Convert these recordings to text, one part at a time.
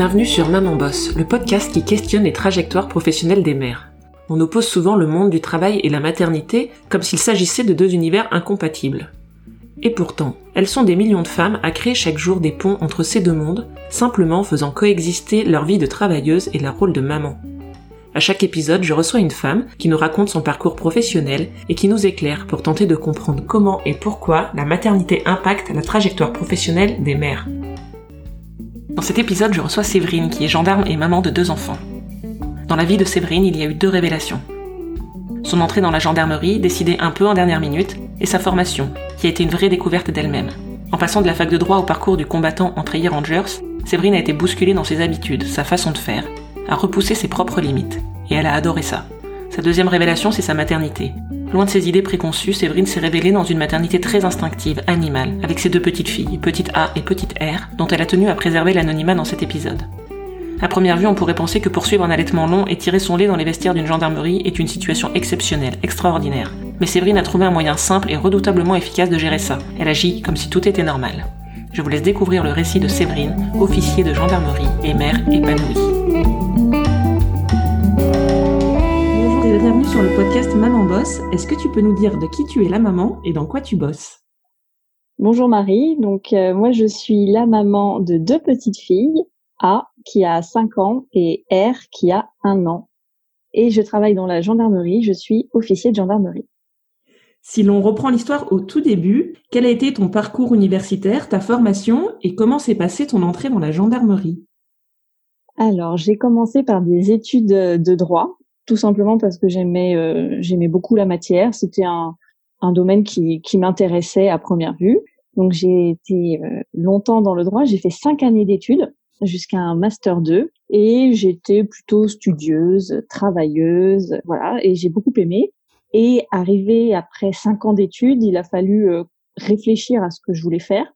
Bienvenue sur Maman Boss, le podcast qui questionne les trajectoires professionnelles des mères. On oppose souvent le monde du travail et la maternité comme s'il s'agissait de deux univers incompatibles. Et pourtant, elles sont des millions de femmes à créer chaque jour des ponts entre ces deux mondes, simplement faisant coexister leur vie de travailleuse et leur rôle de maman. À chaque épisode, je reçois une femme qui nous raconte son parcours professionnel et qui nous éclaire pour tenter de comprendre comment et pourquoi la maternité impacte la trajectoire professionnelle des mères. Dans cet épisode, je reçois Séverine, qui est gendarme et maman de deux enfants. Dans la vie de Séverine, il y a eu deux révélations. Son entrée dans la gendarmerie, décidée un peu en dernière minute, et sa formation, qui a été une vraie découverte d'elle-même. En passant de la fac de droit au parcours du combattant en Trailers Rangers, Séverine a été bousculée dans ses habitudes, sa façon de faire, a repoussé ses propres limites. Et elle a adoré ça. Sa deuxième révélation, c'est sa maternité. Loin de ses idées préconçues, Séverine s'est révélée dans une maternité très instinctive, animale, avec ses deux petites filles, petite A et petite R, dont elle a tenu à préserver l'anonymat dans cet épisode. À première vue, on pourrait penser que poursuivre un allaitement long et tirer son lait dans les vestiaires d'une gendarmerie est une situation exceptionnelle, extraordinaire. Mais Séverine a trouvé un moyen simple et redoutablement efficace de gérer ça. Elle agit comme si tout était normal. Je vous laisse découvrir le récit de Séverine, officier de gendarmerie et mère épanouie. Bienvenue sur le podcast Maman Boss. Est-ce que tu peux nous dire de qui tu es la maman et dans quoi tu bosses? Bonjour Marie, donc euh, moi je suis la maman de deux petites filles, A qui a 5 ans et R qui a 1 an. Et je travaille dans la gendarmerie, je suis officier de gendarmerie. Si l'on reprend l'histoire au tout début, quel a été ton parcours universitaire, ta formation et comment s'est passée ton entrée dans la gendarmerie? Alors, j'ai commencé par des études de droit tout simplement parce que j'aimais euh, j'aimais beaucoup la matière. C'était un, un domaine qui, qui m'intéressait à première vue. Donc j'ai été euh, longtemps dans le droit. J'ai fait cinq années d'études jusqu'à un master 2 et j'étais plutôt studieuse, travailleuse, voilà. Et j'ai beaucoup aimé. Et arrivé après cinq ans d'études, il a fallu euh, réfléchir à ce que je voulais faire.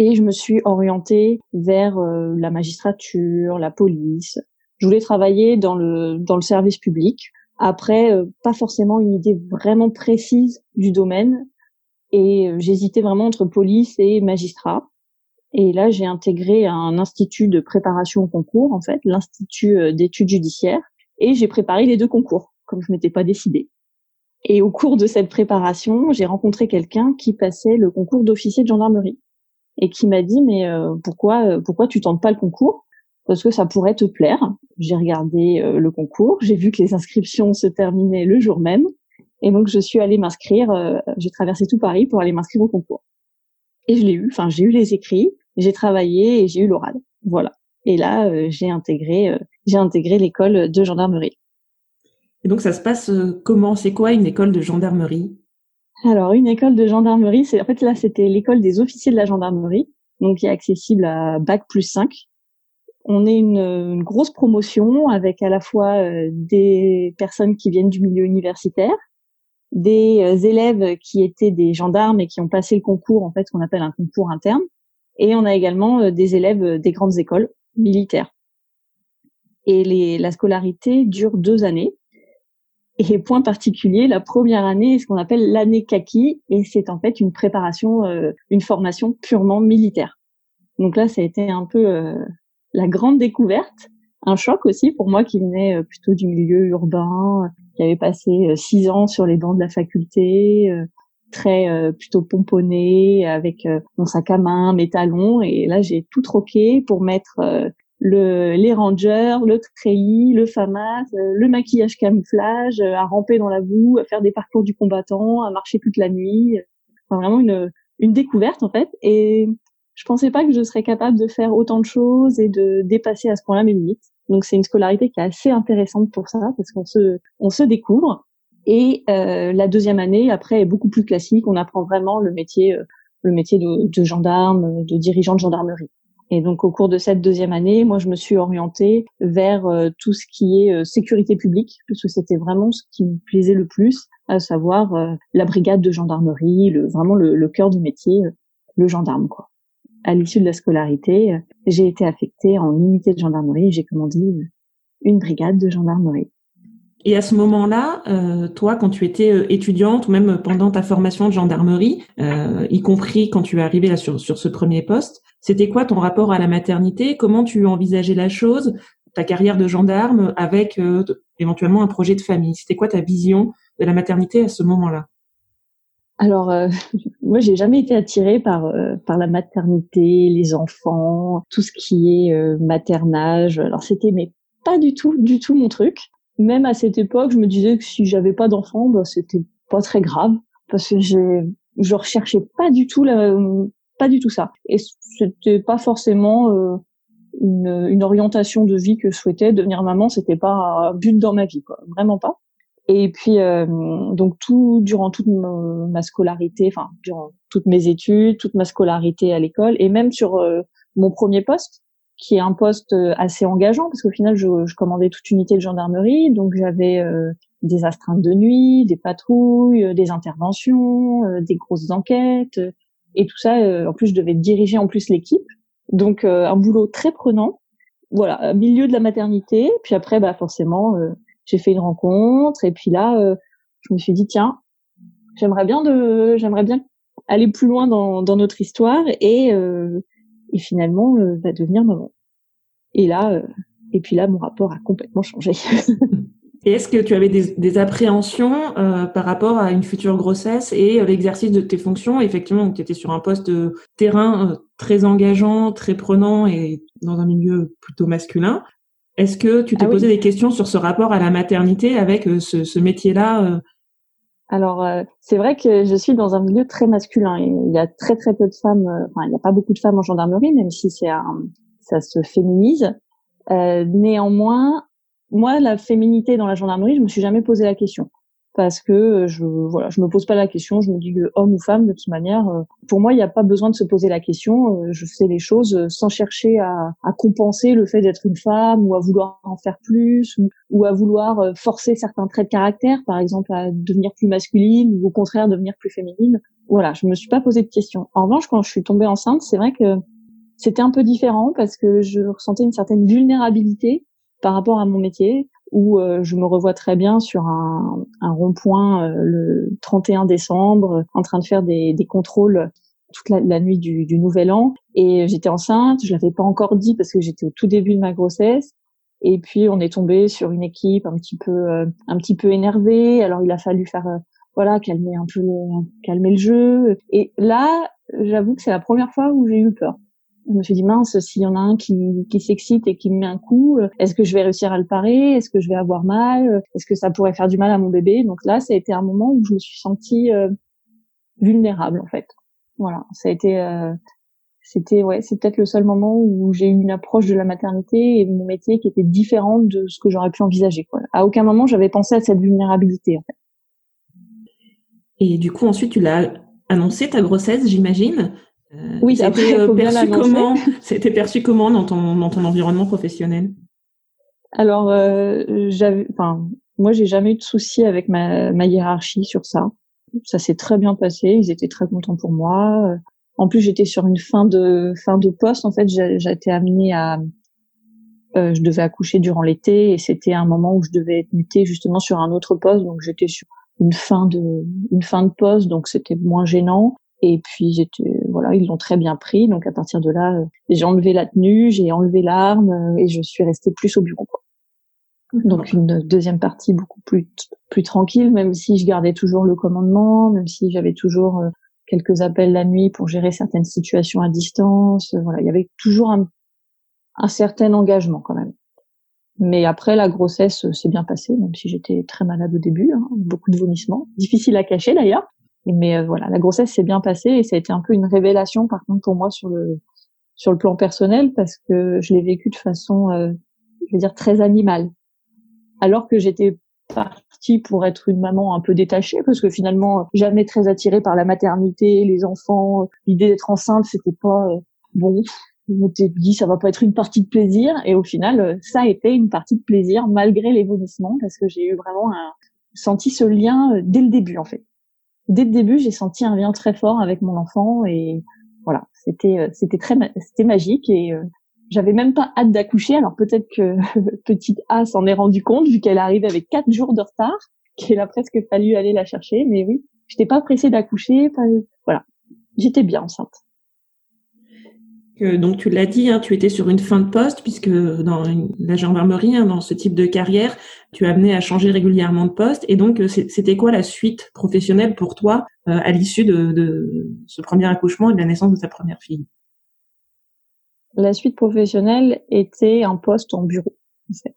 Et je me suis orientée vers la magistrature, la police, je voulais travailler dans le dans le service public. Après, euh, pas forcément une idée vraiment précise du domaine, et euh, j'hésitais vraiment entre police et magistrat. Et là, j'ai intégré un institut de préparation au concours, en fait, l'institut euh, d'études judiciaires, et j'ai préparé les deux concours, comme je m'étais pas décidée. Et au cours de cette préparation, j'ai rencontré quelqu'un qui passait le concours d'officier de gendarmerie et qui m'a dit mais pourquoi pourquoi tu tentes pas le concours? Parce que ça pourrait te plaire. J'ai regardé euh, le concours, j'ai vu que les inscriptions se terminaient le jour même, et donc je suis allée m'inscrire. Euh, j'ai traversé tout Paris pour aller m'inscrire au concours. Et je l'ai eu. Enfin, j'ai eu les écrits, j'ai travaillé et j'ai eu l'oral. Voilà. Et là, euh, j'ai intégré, j'ai intégré l'école de gendarmerie. Et donc ça se passe comment? C'est quoi une école de gendarmerie? Alors une école de gendarmerie, c'est en fait là c'était l'école des officiers de la gendarmerie, donc qui est accessible à bac plus 5 on est une, grosse promotion avec à la fois euh, des personnes qui viennent du milieu universitaire, des euh, élèves qui étaient des gendarmes et qui ont passé le concours, en fait, qu'on appelle un concours interne, et on a également euh, des élèves des grandes écoles militaires. Et la scolarité dure deux années. Et point particulier, la première année est ce qu'on appelle l'année kaki, et c'est en fait une préparation, une formation purement militaire. Donc là, ça a été un peu la grande découverte, un choc aussi pour moi qui venait euh, plutôt du milieu urbain, qui avait passé euh, six ans sur les bancs de la faculté, euh, très plutôt pomponné, avec mon sac à main, mes talons, et là j'ai tout troqué pour mettre le, les rangers, le treillis, le FAMAS, le maquillage camouflage, à ramper dans la boue, à faire des parcours du combattant, à marcher toute la nuit. Enfin, vraiment une, une découverte en fait. Et je pensais pas que je serais capable de faire autant de choses et de dépasser à ce point-là mes limites. Donc c'est une scolarité qui est assez intéressante pour ça parce qu'on se on se découvre. Et euh, la deuxième année après est beaucoup plus classique. On apprend vraiment le métier euh, le métier de, gendarme, de dirigeant de gendarmerie. Et donc au cours de cette deuxième année, moi je me suis orientée vers euh, tout ce qui est euh, sécurité publique, parce que c'était vraiment ce qui me plaisait le plus, à savoir la brigade de gendarmerie, le, vraiment le, le cœur du métier, le gendarme quoi à l'issue de la scolarité, euh, j'ai été affectée en unité de gendarmerie. J'ai commandé une brigade de gendarmerie. Et à ce moment-là, euh, toi, quand tu étais euh, étudiante ou même pendant ta formation de gendarmerie, y compris quand tu es arrivée là sur, sur ce premier poste, C'était quoi ton rapport à la maternité? Comment tu envisageais la chose Ta carrière de gendarme avec euh, éventuellement un projet de famille? C'était quoi ta vision de la maternité à ce moment-là? Alors, euh, moi, j'ai jamais été attirée par euh, par la maternité, les enfants, tout ce qui est euh, maternage. Alors, c'était mais pas du tout, du tout mon truc. Même à cette époque, je me disais que si j'avais pas d'enfants, bah, c'était pas très grave parce que je je recherchais pas du tout la, pas du tout ça. Et c'était pas forcément euh, une, une, orientation de vie que je souhaitais. Devenir maman, c'était pas un but dans ma vie, quoi. Vraiment pas. Et puis euh, donc tout durant toute ma scolarité, enfin durant toutes mes études, toute ma scolarité à l'école, et même sur euh, mon premier poste, qui est un poste assez engageant parce qu'au final je, je, commandais toute unité de gendarmerie, donc j'avais des astreintes de nuit, des patrouilles, des interventions, des grosses enquêtes, et tout ça. Euh, en plus, je devais diriger en plus l'équipe, donc euh, un boulot très prenant. Voilà, milieu de la maternité. Puis après, bah forcément, euh, j'ai fait une rencontre, et puis là, je me suis dit tiens, j'aimerais bien de, j'aimerais bien aller plus loin dans, dans notre histoire et et finalement va devenir maman. Et là, et puis là, mon rapport a complètement changé. Et est-ce que tu avais des, des appréhensions euh, par rapport à une future grossesse et euh, l'exercice de tes fonctions? Effectivement, tu étais sur un poste terrain euh, très engageant, très prenant et dans un milieu plutôt masculin. Est-ce que tu t'es ah posé des questions sur ce rapport à la maternité avec ce, ce métier-là Alors, c'est vrai que je suis dans un milieu très masculin. Il y a très très peu de femmes, enfin, il n'y a pas beaucoup de femmes en gendarmerie, même si c'est ça se féminise. néanmoins, moi, la féminité dans la gendarmerie, je me suis jamais posé la question parce que euh, je voilà, je me pose pas la question. Je me dis que homme ou femme, de toute manière, euh, pour moi, il n'y a pas besoin de se poser la question. Euh, je fais les choses sans chercher à, à compenser le fait d'être une femme ou à vouloir en faire plus ou, ou, à vouloir forcer certains traits de caractère, par exemple à devenir plus masculine ou au contraire devenir plus féminine. Voilà, je me suis pas posé de questions. En revanche, quand je suis tombée enceinte, c'est vrai que c'était un peu différent parce que je ressentais une certaine vulnérabilité par rapport à mon métier où euh, je me revois très bien sur un, un rond-point euh, le 31 décembre en train de faire des, des contrôles toute la, la nuit du, du, nouvel an. Et j'étais enceinte je l'avais pas encore dit parce que j'étais au tout début de ma grossesse. Et puis on est tombé sur une équipe un petit peu euh, un petit peu énervée. Alors il a fallu faire voilà calmer un peu calmer le jeu. Et là j'avoue que c'est la première fois où j'ai eu peur je me suis dit mince, s'il y en a un qui, qui s'excite et qui me met un coup, euh, est-ce que je vais réussir à le parer? Est-ce que je vais avoir mal? Est-ce que ça pourrait faire du mal à mon bébé? Donc là, ça a été un moment où je me suis sentie euh, vulnérable en fait. Voilà, ça a été, euh, c'était ouais, c'est peut-être le seul moment où j'ai eu une approche de la maternité et de mon métier qui était différente de ce que j'aurais pu envisager. Quoi. À aucun moment j'avais pensé à cette vulnérabilité en fait. Et du coup, ensuite, tu l'as annoncé ta grossesse, j'imagine. Euh, oui, c'était euh, perçu comment C'était perçu comment dans ton dans ton environnement professionnel? Alors, euh, j'avais, enfin, moi, j'ai jamais eu de souci avec ma, ma hiérarchie sur ça. Ça s'est très bien passé. Ils étaient très contents pour moi. En plus, j'étais sur une fin de fin de poste. En fait, j'ai été amenée à, euh, je devais accoucher durant l'été et c'était un moment où je devais être mutée justement sur un autre poste. Donc, j'étais sur une fin de une fin de poste, donc c'était moins gênant. Et puis j'étais voilà, ils l'ont très bien pris. Donc à partir de là, euh, j'ai enlevé la tenue, j'ai enlevé l'arme euh, et je suis restée plus au bureau. Quoi. Donc une deuxième partie beaucoup plus plus tranquille, même si je gardais toujours le commandement, même si j'avais toujours euh, quelques appels la nuit pour gérer certaines situations à distance. Voilà, il y avait toujours un, un certain engagement quand même. Mais après, la grossesse s'est bien passée, même si j'étais très malade au début, hein, beaucoup de vomissements, difficile à cacher d'ailleurs. Mais euh, voilà, la grossesse s'est bien passée et ça a été un peu une révélation par contre pour moi sur le sur le plan personnel parce que je l'ai vécu de façon, euh, je veux dire, très animale. Alors que j'étais partie pour être une maman un peu détachée parce que finalement jamais très attirée par la maternité, les enfants, l'idée d'être enceinte, c'était pas euh, bon. Je m'étais dit ça va pas être une partie de plaisir et au final ça a été une partie de plaisir malgré les vomissements parce que j'ai eu vraiment un, senti ce lien dès le début en fait dès le début, j'ai senti un lien très fort avec mon enfant et voilà, c'était euh, c'était très c'était magique et euh, j'avais même pas hâte d'accoucher. Alors peut-être que petite A s'en est rendu compte vu qu'elle arrive avec quatre jours de retard, qu'il a presque fallu aller la chercher. Mais oui, j'étais pas pressée d'accoucher. Voilà, j'étais bien enceinte. Donc tu l'as dit, hein, tu étais sur une fin de poste puisque dans la gendarmerie, hein, dans ce type de carrière, tu as amené à changer régulièrement de poste. Et donc c'était quoi la suite professionnelle pour toi euh, à l'issue de, ce premier accouchement et de la naissance de ta première fille? La suite professionnelle était un poste en bureau.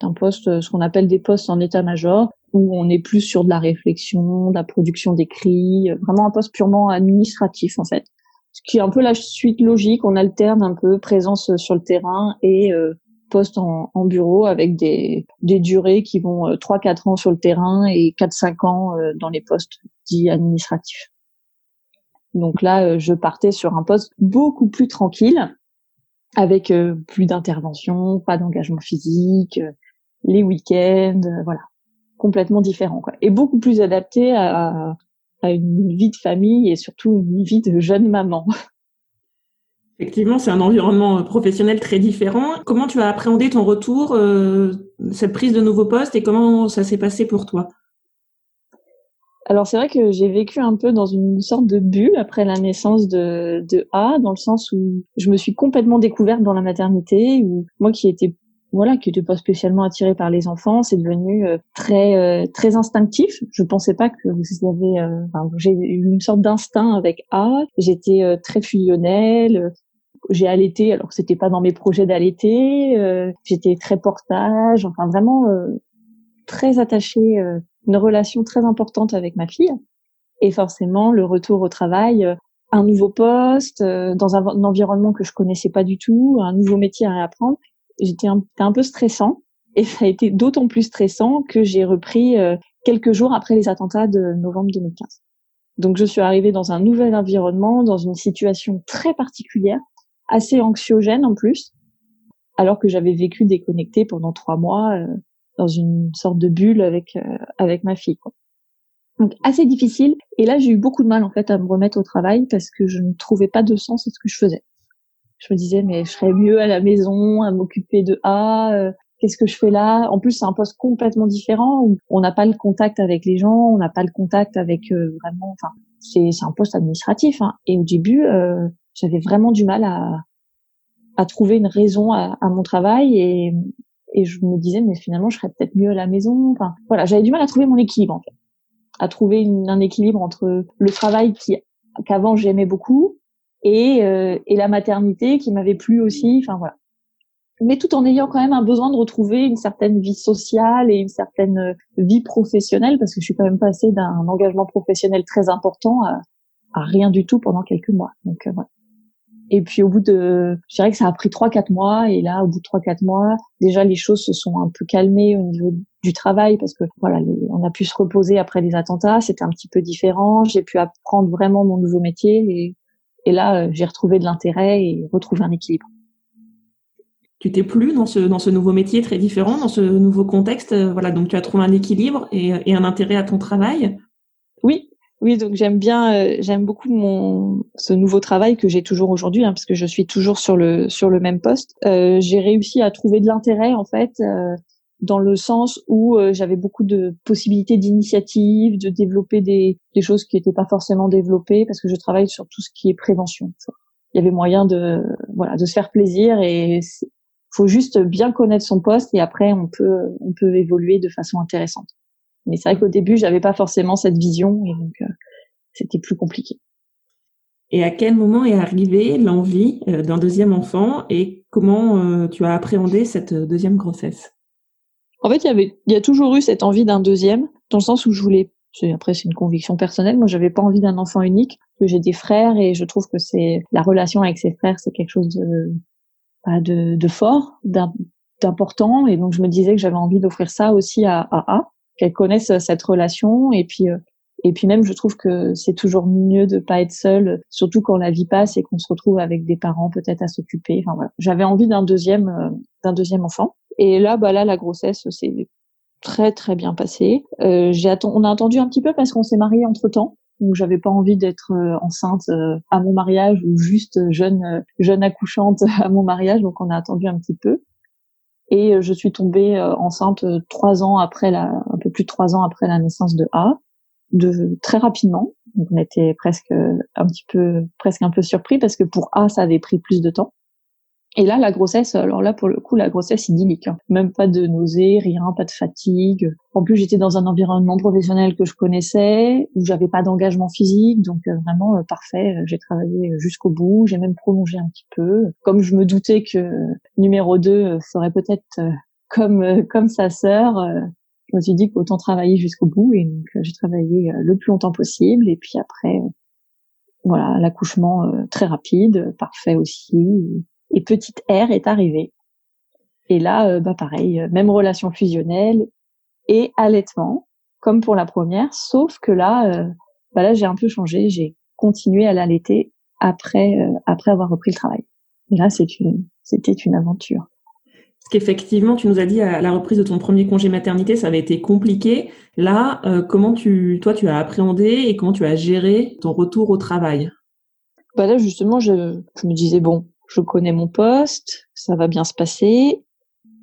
Un poste, ce qu'on appelle des postes en état-major, où on est plus sur de la réflexion, de la production d'écrits, vraiment un poste purement administratif en fait ce qui est un peu la suite logique. On alterne un peu présence sur le terrain et euh, poste en, en, bureau avec des, des durées qui vont euh, 3-4 ans sur le terrain et 4-5 ans euh, dans les postes dits administratifs. Donc là, euh, je partais sur un poste beaucoup plus tranquille, avec euh, plus d'intervention, pas d'engagement physique, les week-ends, voilà, complètement différent. Quoi. Et beaucoup plus adapté à, à une vie de famille et surtout une vie de jeune maman. Effectivement, c'est un environnement euh, professionnel très différent. Comment tu as appréhendé ton retour, euh, cette prise de nouveau poste et comment ça s'est passé pour toi? Alors c'est vrai que j'ai vécu un peu dans une sorte de bulle après la naissance de, de A, dans le sens où je me suis complètement découverte dans la maternité, où moi qui étais voilà, qui n'était pas spécialement attiré par les enfants, c'est devenu euh, très euh, très instinctif. Je pensais pas que vous avez, euh, j'ai eu une sorte d'instinct avec A. J'étais très fusionnelle. J'ai allaité, alors c'était pas dans mes projets d'allaiter. J'étais très portage, enfin vraiment très attachée, une relation très importante avec ma fille. Et forcément, le retour au travail, un nouveau poste, dans un, environnement que je connaissais pas du tout, un nouveau métier à réapprendre j'étais un, peu stressant et ça a été d'autant plus stressant que j'ai repris euh, quelques jours après les attentats de novembre 2015. Donc je suis arrivée dans un nouvel environnement, dans une situation très particulière, assez anxiogène en plus, alors que j'avais vécu déconnectée pendant trois mois euh, dans une sorte de bulle avec euh, avec ma fille. Quoi. Donc assez difficile. Et là j'ai eu beaucoup de mal en fait à me remettre au travail parce que je ne trouvais pas de sens à ce que je faisais je me disais mais je serais mieux à la maison à m'occuper de A euh, qu'est-ce que je fais là? En plus c'est un poste complètement différent où on n'a pas le contact avec les gens on n'a pas le contact avec euh, vraiment enfin c'est c'est un poste administratif hein. et au début euh, j'avais vraiment du mal à à trouver une raison à, à, mon travail et et je me disais mais finalement je serais peut-être mieux à la maison enfin voilà j'avais du mal à trouver mon équilibre en fait à trouver une, un équilibre entre le travail qui qu'avant j'aimais beaucoup et, euh, et la maternité qui m'avait plu aussi. Enfin voilà. Mais tout en ayant quand même un besoin de retrouver une certaine vie sociale et une certaine euh, vie professionnelle, parce que je suis quand même passée d'un engagement professionnel très important à, rien du tout pendant quelques mois. Donc euh, voilà. Et puis au bout de, je dirais que ça a pris trois quatre mois. Et là, au bout de trois quatre mois, déjà les choses se sont un peu calmées au niveau du travail parce que voilà, on a pu se reposer après les attentats. C'était un petit peu différent. J'ai pu apprendre vraiment mon nouveau métier et et là, euh, j'ai retrouvé de l'intérêt et retrouvé un équilibre. Tu t'es plu dans ce dans ce nouveau métier très différent, dans ce nouveau contexte, euh, voilà. Donc tu as trouvé un équilibre et, et un intérêt à ton travail. Oui, oui, donc j'aime bien, euh, j'aime beaucoup mon ce nouveau travail que j'ai toujours aujourd'hui, hein, parce que je suis toujours sur le sur le même poste. Euh, j'ai réussi à trouver de l'intérêt en fait euh, dans le sens où euh, j'avais beaucoup de possibilités d'initiative, de développer des, des choses qui n'étaient pas forcément développées parce que je travaille sur tout ce qui est prévention. Il y avait moyen de voilà de se faire plaisir et faut juste bien connaître son poste et après on peut on peut évoluer de façon intéressante. Mais c'est vrai qu'au début j'avais pas forcément cette vision et donc euh, c'était plus compliqué. Et à quel moment est arrivée l'envie euh, d'un deuxième enfant et comment tu as appréhendé cette deuxième grossesse? En fait, il y il y a toujours eu cette envie d'un deuxième, dans le sens où je voulais. Après, c'est une conviction personnelle. Moi, j'avais pas envie d'un enfant unique. Que j'ai des frères et je trouve que c'est la relation avec ses frères, c'est quelque chose de, bah, de, de fort, d'important. Et donc, je me disais que j'avais envie d'offrir ça aussi à A, qu'elle connaisse cette relation. Et puis, euh, et puis même, je trouve que c'est toujours mieux de pas être seul, surtout quand la vie passe et qu'on se retrouve avec des parents peut-être à s'occuper. Enfin voilà, j'avais envie d'un deuxième, euh, d'un deuxième enfant. Et là, bah là, la grossesse s'est très très bien passée. Euh, j'ai on a attendu un petit peu parce qu'on s'est marié entre temps. Donc j'avais pas envie d'être euh, enceinte euh, à mon mariage ou juste jeune euh, jeune accouchante à mon mariage. Donc on a attendu un petit peu. Et je suis tombée enceinte trois ans après la, un peu plus de trois ans après la naissance de A, de très rapidement. On était presque un petit peu, presque un peu surpris parce que pour A ça avait pris plus de temps. Et là, la grossesse, alors là, pour le coup, la grossesse idyllique. Hein. Même pas de nausées, rien, pas de fatigue. En plus, j'étais dans un environnement professionnel que je connaissais, où j'avais pas d'engagement physique, donc euh, vraiment euh, parfait. J'ai travaillé jusqu'au bout, j'ai même prolongé un petit peu. Comme je me doutais que numéro 2 ferait peut-être comme comme sa sœur, je me suis dit qu'autant travailler jusqu'au bout, et donc j'ai travaillé le plus longtemps possible. Et puis après, voilà, l'accouchement très rapide, parfait aussi et petite R est arrivée. Et là, euh, bah pareil, euh, même relation fusionnelle et allaitement, comme pour la première, sauf que là, euh, bah là j'ai un peu changé, j'ai continué à l'allaiter après après avoir repris le travail. Et là, c'est une c'était une aventure. Parce qu'effectivement, tu nous as dit à la reprise de ton premier congé maternité, ça avait été compliqué. Là, comment tu, toi, tu as appréhendé et comment tu as géré ton retour au travail? Bah là, justement, je, je me disais bon, je connais mon poste, ça va bien se passer.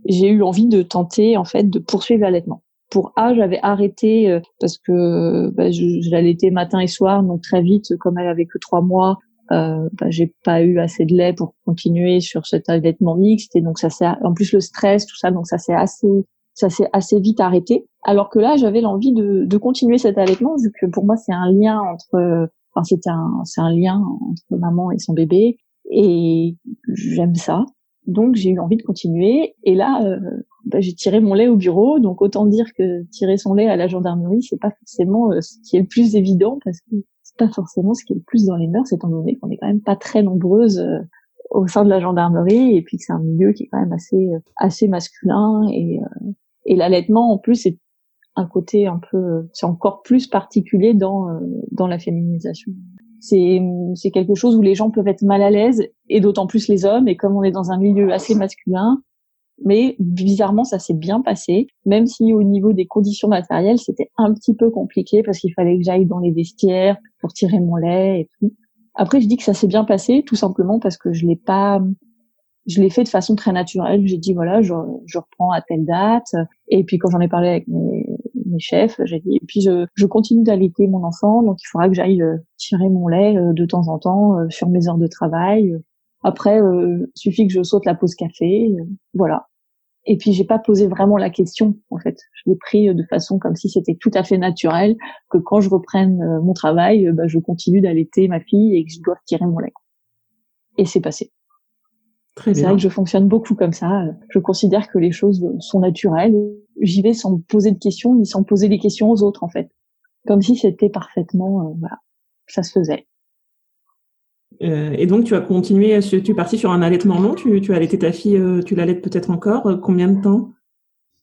J'ai eu envie de tenter en fait de poursuivre l'allaitement. Pour A, j'avais arrêté euh, parce que bah, je, l'allaitais matin et soir, donc très vite, comme elle avait que trois mois, euh, bah, j'ai pas eu assez de lait pour continuer sur cet allaitement mixte et donc ça s'est en plus le stress tout ça donc ça s'est assez ça s'est assez vite arrêté alors que là j'avais l'envie de, de continuer cet allaitement vu que pour moi c'est un lien entre enfin c'est un c'est un lien entre maman et son bébé et j'aime ça. Donc j'ai eu envie de continuer. Et là, euh, bah, j'ai tiré mon lait au bureau. Donc autant dire que tirer son lait à la gendarmerie, c'est pas forcément euh, ce qui est le plus évident parce que c'est pas forcément ce qui est le plus dans les mœurs, étant donné qu'on est quand même pas très nombreuses euh, au sein de la gendarmerie et puis que c'est un milieu qui est quand même assez assez masculin et et l'allaitement en plus c'est un côté un peu c'est encore plus particulier dans dans la féminisation c'est c'est quelque chose où les gens peuvent être mal à l'aise et d'autant plus les hommes et comme on est dans un milieu assez masculin mais bizarrement ça s'est bien passé. Même si au niveau des conditions matérielles c'était un petit peu compliqué parce qu'il fallait que j'aille dans les vestiaires pour tirer mon lait et tout. Après je dis que ça s'est bien passé tout simplement parce que je l'ai pas je l'ai fait de façon très naturelle. J'ai dit voilà je, je reprends à telle date. Et puis quand j'en ai parlé avec mes mes chefs, j'ai dit, et puis je, je continue d'allaiter mon enfant, donc il faudra que j'aille euh, tirer mon lait euh, de temps en temps euh, sur mes heures de travail. Après, il suffit que je saute la pause café, voilà. Et puis j'ai pas posé vraiment la question en fait. Je l'ai pris de façon comme si c'était tout à fait naturel que quand je reprenne mon travail, bah, je continue d'allaiter ma fille et que je dois tirer mon lait. Et c'est passé. C'est vrai que je fonctionne beaucoup comme ça. Je considère que les choses sont naturelles. J'y vais sans me poser de questions ni sans poser des questions aux autres en fait, comme si c'était parfaitement euh, voilà, ça se faisait. Euh, et donc tu as continué, tu es parti sur un allaitement long? Tu, tu as allaité ta fille, euh, tu l'allaites peut-être encore? combien de temps?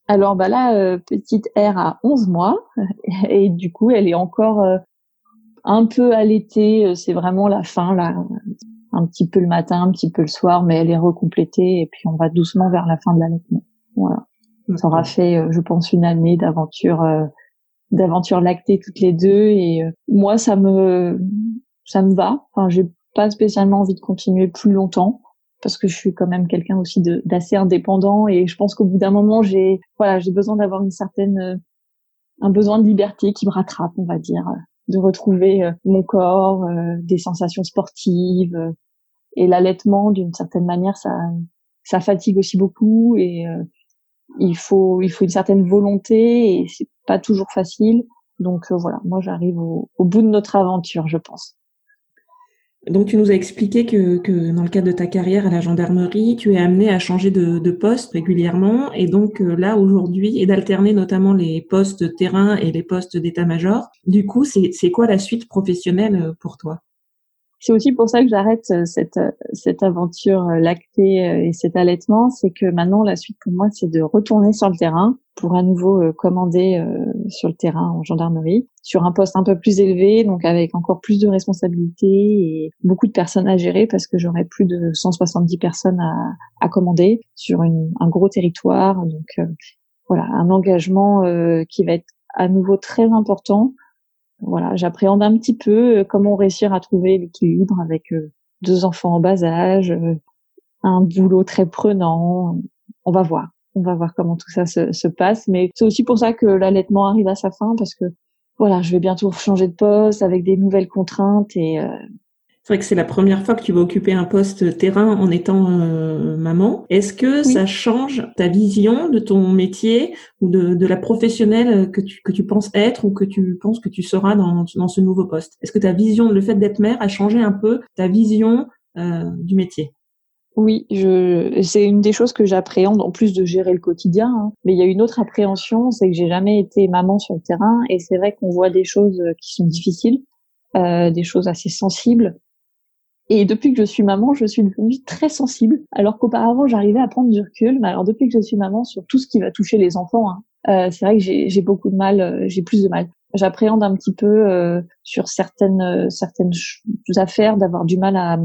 Alors bah là, petite R a 11 mois et du coup elle est encore un peu allaitée. C'est vraiment la fin là un petit peu le matin, un petit peu le soir, mais elle est recomplétée et puis on va doucement vers la fin de l'allaitement. Voilà. Ça aura fait, euh, je pense, une année d'aventure, euh, d'aventure lactée toutes les deux et euh, moi ça me, ça me va. Enfin, j'ai pas spécialement envie de continuer plus longtemps parce que je suis quand même quelqu'un aussi d'assez indépendant et je pense qu'au bout d'un moment j'ai, voilà, j'ai besoin d'avoir une certaine, un besoin de liberté qui me rattrape, on va dire de retrouver mon corps, des sensations sportives, et l'allaitement d'une certaine manière ça ça fatigue aussi beaucoup et euh, il faut il faut une certaine volonté et c'est pas toujours facile. Donc euh, voilà moi j'arrive au, bout de notre aventure je pense. Donc tu nous as expliqué que, que dans le cadre de ta carrière à la gendarmerie, tu es amené à changer de, de poste régulièrement et donc euh, là aujourd'hui et d'alterner notamment les postes terrain et les postes d'état-major. Du coup, c'est quoi la suite professionnelle pour toi? C'est aussi pour ça que j'arrête euh, cette euh, cette aventure euh, lactée et cet allaitement, c'est que maintenant la suite pour moi c'est de retourner sur le terrain pour à nouveau commander sur le terrain en gendarmerie, sur un poste un peu plus élevé, donc avec encore plus de responsabilités et beaucoup de personnes à gérer parce que j'aurai plus de 170 personnes à, à commander sur une, un gros territoire, donc voilà un engagement qui va être à nouveau très important voilà, j'appréhende un petit peu euh, comment réussir à trouver l'équilibre avec euh, deux enfants en bas âge, euh, un boulot très prenant. On va voir, on va voir comment tout ça se, se passe. Mais c'est aussi pour ça que l'allaitement arrive à sa fin parce que voilà, je vais bientôt changer de poste avec des nouvelles contraintes et C'est vrai que c'est la première fois que tu vas occuper un poste terrain en étant euh, maman. Est-ce que ça change ta vision de ton métier ou de, de, la professionnelle que tu, que tu penses être ou que tu penses que tu seras dans, dans ce nouveau poste? Est-ce que ta vision, le fait d'être mère, a changé un peu ta vision euh, du métier? Oui, je, c'est une des choses que j'appréhende en plus de gérer le quotidien. Hein. Mais il y a une autre appréhension, c'est que j'ai jamais été maman sur le terrain et c'est vrai qu'on voit des choses qui sont difficiles, euh, des choses assez sensibles et depuis que je suis maman, je suis devenue très sensible, alors qu'auparavant j'arrivais à prendre du recul. Mais alors depuis que je suis maman, sur tout ce qui va toucher les enfants, hein, euh, c'est vrai que j'ai beaucoup de mal, euh, j'ai plus de mal. J'appréhende un petit peu euh, sur certaines euh, certaines affaires d'avoir du mal à,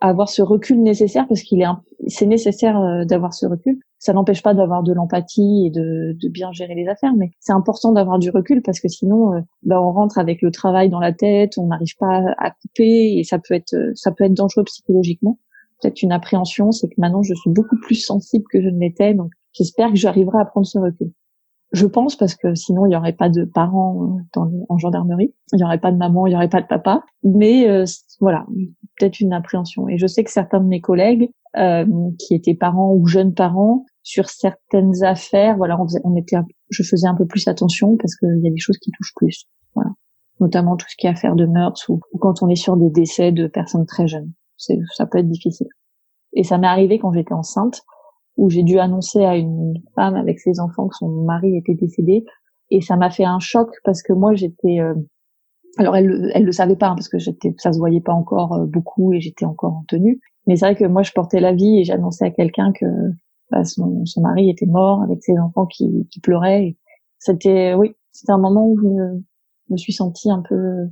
avoir ce recul nécessaire parce qu'il est c'est nécessaire euh, d'avoir ce recul. Ça n'empêche pas d'avoir de l'empathie et de, de, bien gérer les affaires, mais c'est important d'avoir du recul parce que sinon, euh, ben on rentre avec le travail dans la tête, on n'arrive pas à couper et ça peut être ça peut être dangereux psychologiquement. Peut-être une appréhension, c'est que maintenant je suis beaucoup plus sensible que je ne l'étais, donc j'espère que j'arriverai à prendre ce recul. Je pense parce que sinon il n'y aurait pas de parents dans, en gendarmerie, il n'y aurait pas de maman, il n'y aurait pas de papa. Mais euh, voilà, peut-être une appréhension. Et je sais que certains de mes collègues euh, qui étaient parents ou jeunes parents sur certaines affaires, voilà, on, on était, je faisais un peu plus attention parce qu'il y a des choses qui touchent plus, voilà, notamment tout ce qui est affaire de meurtres ou, ou quand on est sur des décès de personnes très jeunes, ça peut être difficile. Et ça m'est arrivé quand j'étais enceinte où j'ai dû annoncer à une femme avec ses enfants que son mari était décédé. Et ça m'a fait un choc parce que moi j'étais euh, alors elle elle le savait pas hein, parce que j'étais ça se voyait pas encore euh, beaucoup et j'étais encore en tenue. Mais c'est vrai que moi je portais la vie et j'annonçais à quelqu'un que bah, son, son mari était mort avec ses enfants qui, qui pleuraient. C'était oui c'était un moment où je me, me suis sentie un peu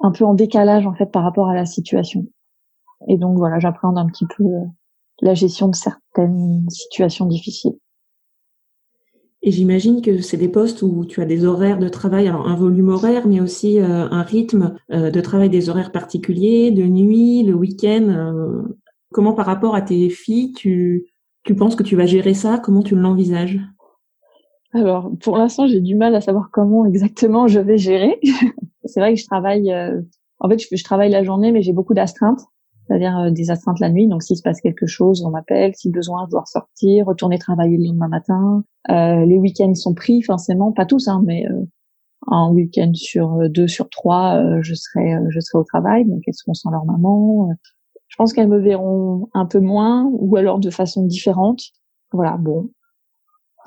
un peu en décalage en fait par rapport à la situation. Et donc voilà j'appréhende un petit peu euh, la gestion de certaines situations difficiles. Et j'imagine que c'est des postes où tu as des horaires de travail, alors un volume horaire, mais aussi euh, un rythme euh, de travail, des horaires particuliers, de nuit, le week-end. Euh, comment par rapport à tes filles, tu, tu penses que tu vas gérer ça? Comment tu l'envisages? Alors, pour l'instant, j'ai du mal à savoir comment exactement je vais gérer. c'est vrai que je travaille, en fait, je, je travaille la journée, mais j'ai beaucoup d'astreintes c'est-à-dire euh, des astreintes la nuit. Donc s'il se passe quelque chose, on m'appelle. Si besoin, je dois ressortir, retourner travailler le lendemain matin. Euh, les week-ends sont pris, forcément, pas tous, hein, mais euh, un week-end sur euh, deux sur trois, je serai je serai au travail. Donc elles seront sans leur maman. Je pense qu'elles me verront un peu moins ou alors de façon différente. Voilà, bon,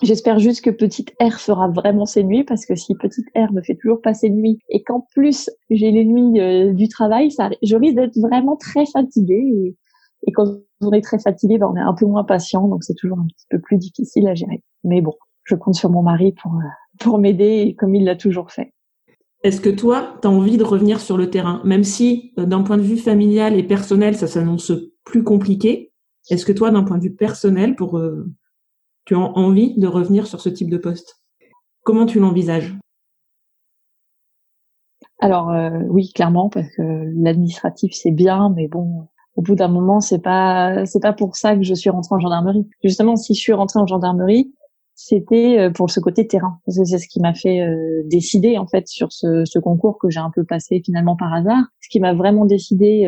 J'espère juste que Petite R fera vraiment ses nuits parce que si Petite R me fait toujours passer nuit et qu'en plus j'ai les nuits euh, du travail, ça, je risque d'être vraiment très fatiguée et, quand on est très fatigué, ben on est un peu moins patient donc c'est toujours un petit peu plus difficile à gérer. Mais bon, je compte sur mon mari pour euh, pour m'aider comme il l'a toujours fait. Est-ce que toi, tu as envie de revenir sur le terrain, même si euh, d'un point de vue familial et personnel, ça s'annonce plus compliqué Est-ce que toi, d'un point de vue personnel, pour tu as envie de revenir sur ce type de poste? Comment tu l'envisages? Alors euh, oui, clairement, parce que l'administratif c'est bien, mais bon, au bout d'un moment, c'est pas c'est pas pour ça que je suis rentrée en gendarmerie. Justement, si je suis rentrée en gendarmerie, c'était euh, pour ce côté terrain. C'est ce qui m'a fait euh, décider en fait sur ce, ce concours que j'ai un peu passé finalement par hasard. Ce qui m'a vraiment décidé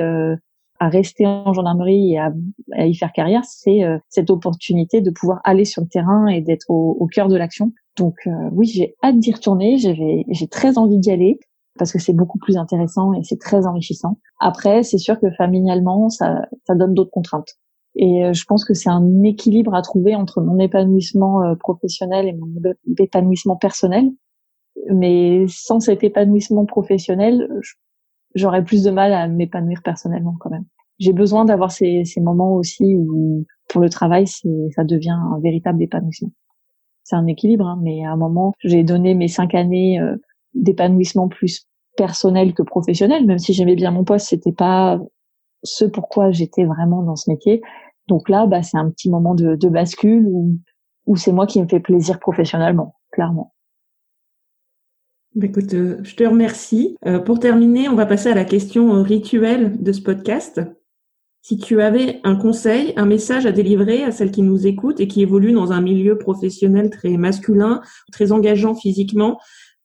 à rester en gendarmerie et à, y faire carrière, c'est euh, cette opportunité de pouvoir aller sur le terrain et d'être au, cœur de l'action. Donc euh, oui, j'ai hâte d'y retourner, j'ai très envie d'y aller parce que c'est beaucoup plus intéressant et c'est très enrichissant. Après, c'est sûr que familialement, ça, ça donne d'autres contraintes. Et euh, je pense que c'est un équilibre à trouver entre mon épanouissement professionnel et mon épanouissement personnel. Mais sans cet épanouissement professionnel, j'aurais plus de mal à m'épanouir personnellement quand même. J'ai besoin d'avoir ces, ces moments aussi où pour le travail, ça devient un véritable épanouissement. C'est un équilibre, hein, mais à un moment, j'ai donné mes cinq années euh, d'épanouissement plus personnel que professionnel, même si j'aimais bien mon poste, c'était pas ce pourquoi j'étais vraiment dans ce métier. Donc là, bah, c'est un petit moment de, de bascule où, où c'est moi qui me fais plaisir professionnellement, clairement. Bah, écoute, euh, je te remercie. Euh, pour terminer, on va passer à la question euh, rituelle de ce podcast. Si tu avais un conseil, un message à délivrer à celles qui nous écoutent et qui évoluent dans un milieu professionnel très masculin, très engageant physiquement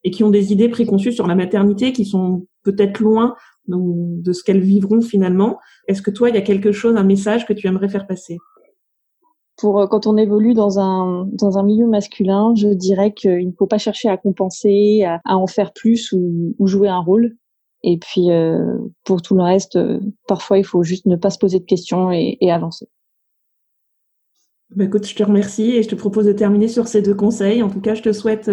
et qui ont des idées préconçues sur la maternité qui sont peut-être loin de ce qu'elles vivront finalement. Est-ce que toi, il y a quelque chose, un message que tu aimerais faire passer? Pour euh, quand on évolue dans un dans un milieu masculin, je dirais qu'il ne faut pas chercher à compenser, à, en faire plus ou, ou, jouer un rôle. Et puis euh, pour tout le reste, euh, parfois il faut juste ne pas se poser de questions et, et avancer. Bah, écoute, je te remercie et je te propose de terminer sur ces deux conseils. En tout cas, je te souhaite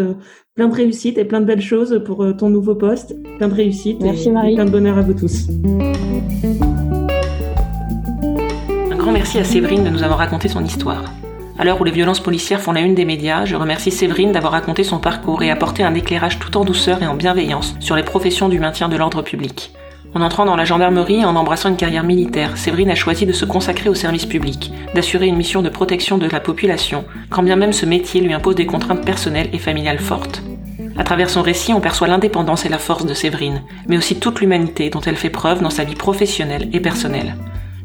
plein de réussite et plein de belles choses pour ton nouveau poste. Plein de réussite Merci et, Marie. plein de bonheur à vous tous. Merci à Séverine de nous avoir raconté son histoire. À l'heure où les violences policières font la une des médias, je remercie Séverine d'avoir raconté son parcours et apporté un éclairage tout en douceur et en bienveillance sur les professions du maintien de l'ordre public. En entrant dans la gendarmerie et en embrassant une carrière militaire, Séverine a choisi de se consacrer au service public, d'assurer une mission de protection de la population, quand bien même ce métier lui impose des contraintes personnelles et familiales fortes. À travers son récit, on perçoit l'indépendance et la force de Séverine, mais aussi toute l'humanité dont elle fait preuve dans sa vie professionnelle et personnelle.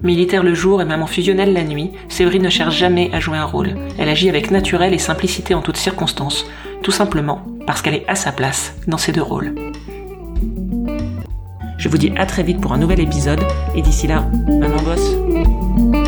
Militaire le jour et même en fusionnelle la nuit, Séverine ne cherche jamais à jouer un rôle. Elle agit avec naturel et simplicité en toutes circonstances, tout simplement parce qu'elle est à sa place dans ces deux rôles. Je vous dis à très vite pour un nouvel épisode, et d'ici là, maman bosse.